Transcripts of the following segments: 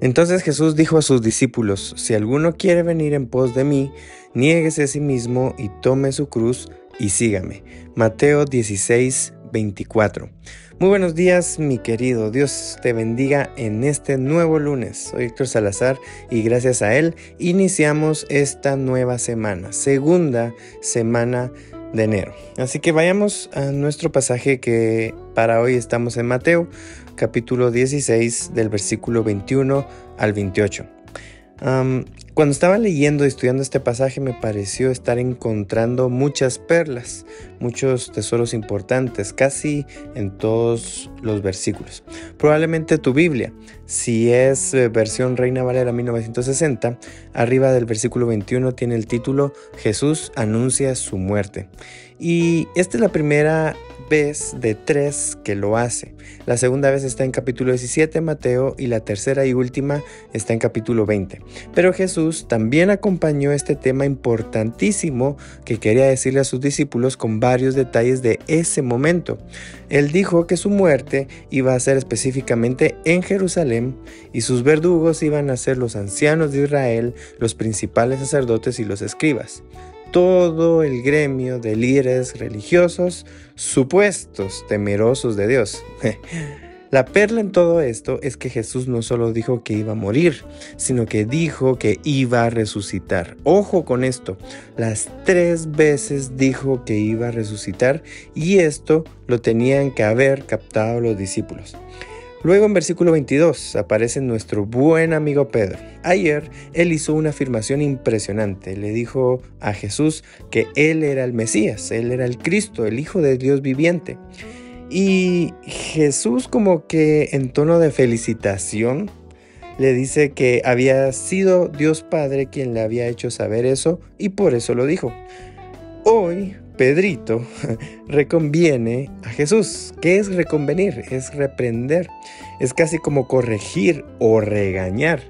Entonces Jesús dijo a sus discípulos, si alguno quiere venir en pos de mí, niéguese a sí mismo y tome su cruz y sígame. Mateo 16, 24. Muy buenos días, mi querido. Dios te bendiga en este nuevo lunes. Soy Héctor Salazar y gracias a él iniciamos esta nueva semana, segunda semana de enero. Así que vayamos a nuestro pasaje que para hoy estamos en Mateo, capítulo 16, del versículo 21 al 28 cuando estaba leyendo y estudiando este pasaje me pareció estar encontrando muchas perlas, muchos tesoros importantes, casi en todos los versículos. Probablemente tu Biblia, si es eh, versión Reina Valera 1960, arriba del versículo 21 tiene el título Jesús anuncia su muerte. Y esta es la primera vez de tres que lo hace. La segunda vez está en capítulo 17 Mateo y la tercera y última está en capítulo 20. Pero Jesús también acompañó este tema importantísimo que quería decirle a sus discípulos con varios detalles de ese momento. Él dijo que su muerte iba a ser específicamente en Jerusalén y sus verdugos iban a ser los ancianos de Israel, los principales sacerdotes y los escribas todo el gremio de líderes religiosos supuestos temerosos de Dios. La perla en todo esto es que Jesús no solo dijo que iba a morir, sino que dijo que iba a resucitar. Ojo con esto, las tres veces dijo que iba a resucitar y esto lo tenían que haber captado los discípulos. Luego en versículo 22 aparece nuestro buen amigo Pedro. Ayer él hizo una afirmación impresionante. Le dijo a Jesús que él era el Mesías, él era el Cristo, el Hijo de Dios viviente. Y Jesús como que en tono de felicitación le dice que había sido Dios Padre quien le había hecho saber eso y por eso lo dijo. Hoy Pedrito reconviene a Jesús. ¿Qué es reconvenir? Es reprender. Es casi como corregir o regañar.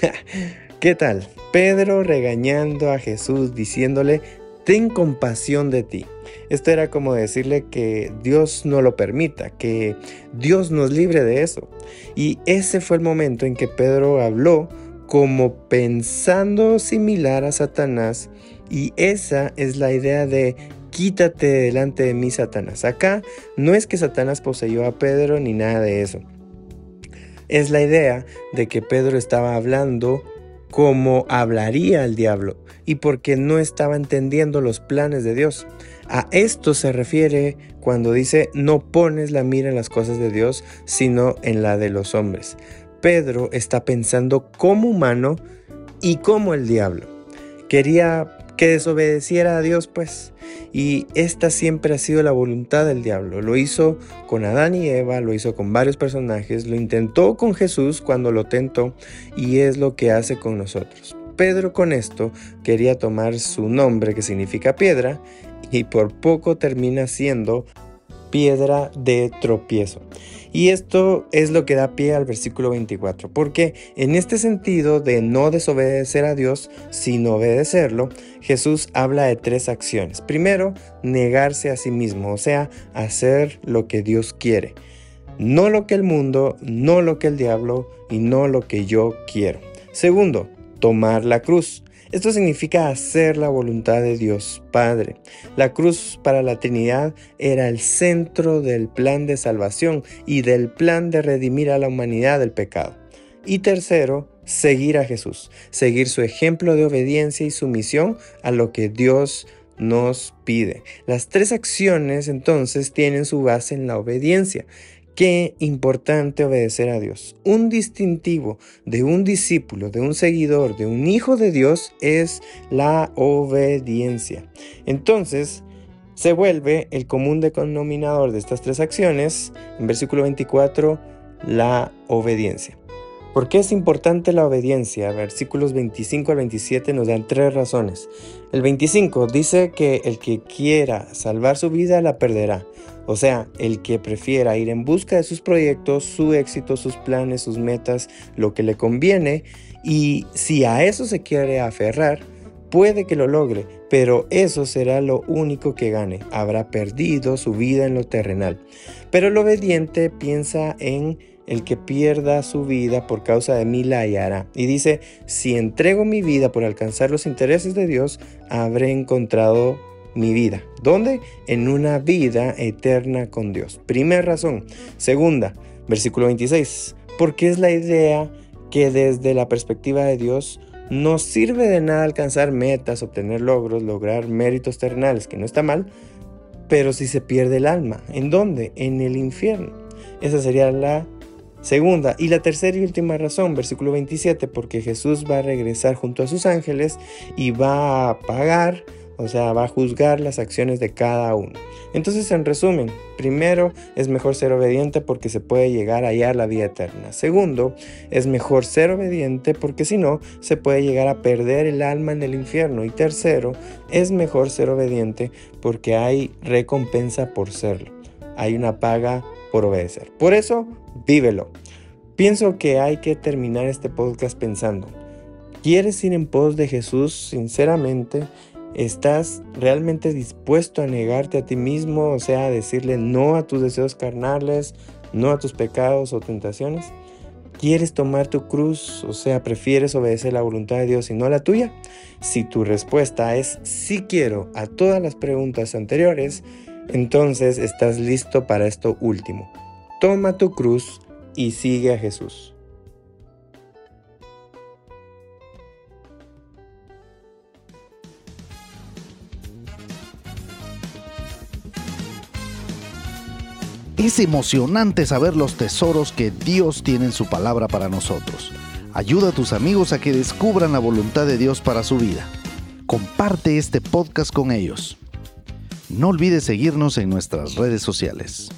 ¿Qué tal? Pedro regañando a Jesús diciéndole, ten compasión de ti. Esto era como decirle que Dios no lo permita, que Dios nos libre de eso. Y ese fue el momento en que Pedro habló como pensando similar a Satanás y esa es la idea de quítate delante de mí, Satanás. Acá no es que Satanás poseyó a Pedro ni nada de eso. Es la idea de que Pedro estaba hablando como hablaría el diablo y porque no estaba entendiendo los planes de Dios. A esto se refiere cuando dice no pones la mira en las cosas de Dios, sino en la de los hombres. Pedro está pensando como humano y como el diablo. Quería que desobedeciera a Dios, pues. Y esta siempre ha sido la voluntad del diablo. Lo hizo con Adán y Eva, lo hizo con varios personajes, lo intentó con Jesús cuando lo tentó y es lo que hace con nosotros. Pedro con esto quería tomar su nombre que significa piedra y por poco termina siendo piedra de tropiezo. Y esto es lo que da pie al versículo 24, porque en este sentido de no desobedecer a Dios, sino obedecerlo, Jesús habla de tres acciones. Primero, negarse a sí mismo, o sea, hacer lo que Dios quiere. No lo que el mundo, no lo que el diablo y no lo que yo quiero. Segundo, tomar la cruz. Esto significa hacer la voluntad de Dios Padre. La cruz para la Trinidad era el centro del plan de salvación y del plan de redimir a la humanidad del pecado. Y tercero, seguir a Jesús, seguir su ejemplo de obediencia y sumisión a lo que Dios nos pide. Las tres acciones entonces tienen su base en la obediencia. Qué importante obedecer a Dios. Un distintivo de un discípulo, de un seguidor, de un hijo de Dios es la obediencia. Entonces, se vuelve el común denominador de estas tres acciones, en versículo 24, la obediencia. ¿Por qué es importante la obediencia? Versículos 25 al 27 nos dan tres razones. El 25 dice que el que quiera salvar su vida la perderá. O sea, el que prefiera ir en busca de sus proyectos, su éxito, sus planes, sus metas, lo que le conviene, y si a eso se quiere aferrar, puede que lo logre, pero eso será lo único que gane. Habrá perdido su vida en lo terrenal. Pero el obediente piensa en el que pierda su vida por causa de mí la hallará. Y dice, si entrego mi vida por alcanzar los intereses de Dios, habré encontrado mi vida. ¿Dónde? En una vida eterna con Dios. Primera razón. Segunda, versículo 26. Porque es la idea que desde la perspectiva de Dios no sirve de nada alcanzar metas, obtener logros, lograr méritos terrenales, que no está mal, pero si se pierde el alma. ¿En dónde? En el infierno. Esa sería la segunda. Y la tercera y última razón, versículo 27, porque Jesús va a regresar junto a sus ángeles y va a pagar o sea, va a juzgar las acciones de cada uno. Entonces, en resumen, primero, es mejor ser obediente porque se puede llegar a hallar la vida eterna. Segundo, es mejor ser obediente porque si no, se puede llegar a perder el alma en el infierno. Y tercero, es mejor ser obediente porque hay recompensa por serlo. Hay una paga por obedecer. Por eso, vívelo. Pienso que hay que terminar este podcast pensando, ¿quieres ir en pos de Jesús sinceramente? ¿Estás realmente dispuesto a negarte a ti mismo? O sea, a decirle no a tus deseos carnales, no a tus pecados o tentaciones. ¿Quieres tomar tu cruz? O sea, ¿prefieres obedecer la voluntad de Dios y no la tuya? Si tu respuesta es sí quiero a todas las preguntas anteriores, entonces estás listo para esto último. Toma tu cruz y sigue a Jesús. Es emocionante saber los tesoros que Dios tiene en su palabra para nosotros. Ayuda a tus amigos a que descubran la voluntad de Dios para su vida. Comparte este podcast con ellos. No olvides seguirnos en nuestras redes sociales.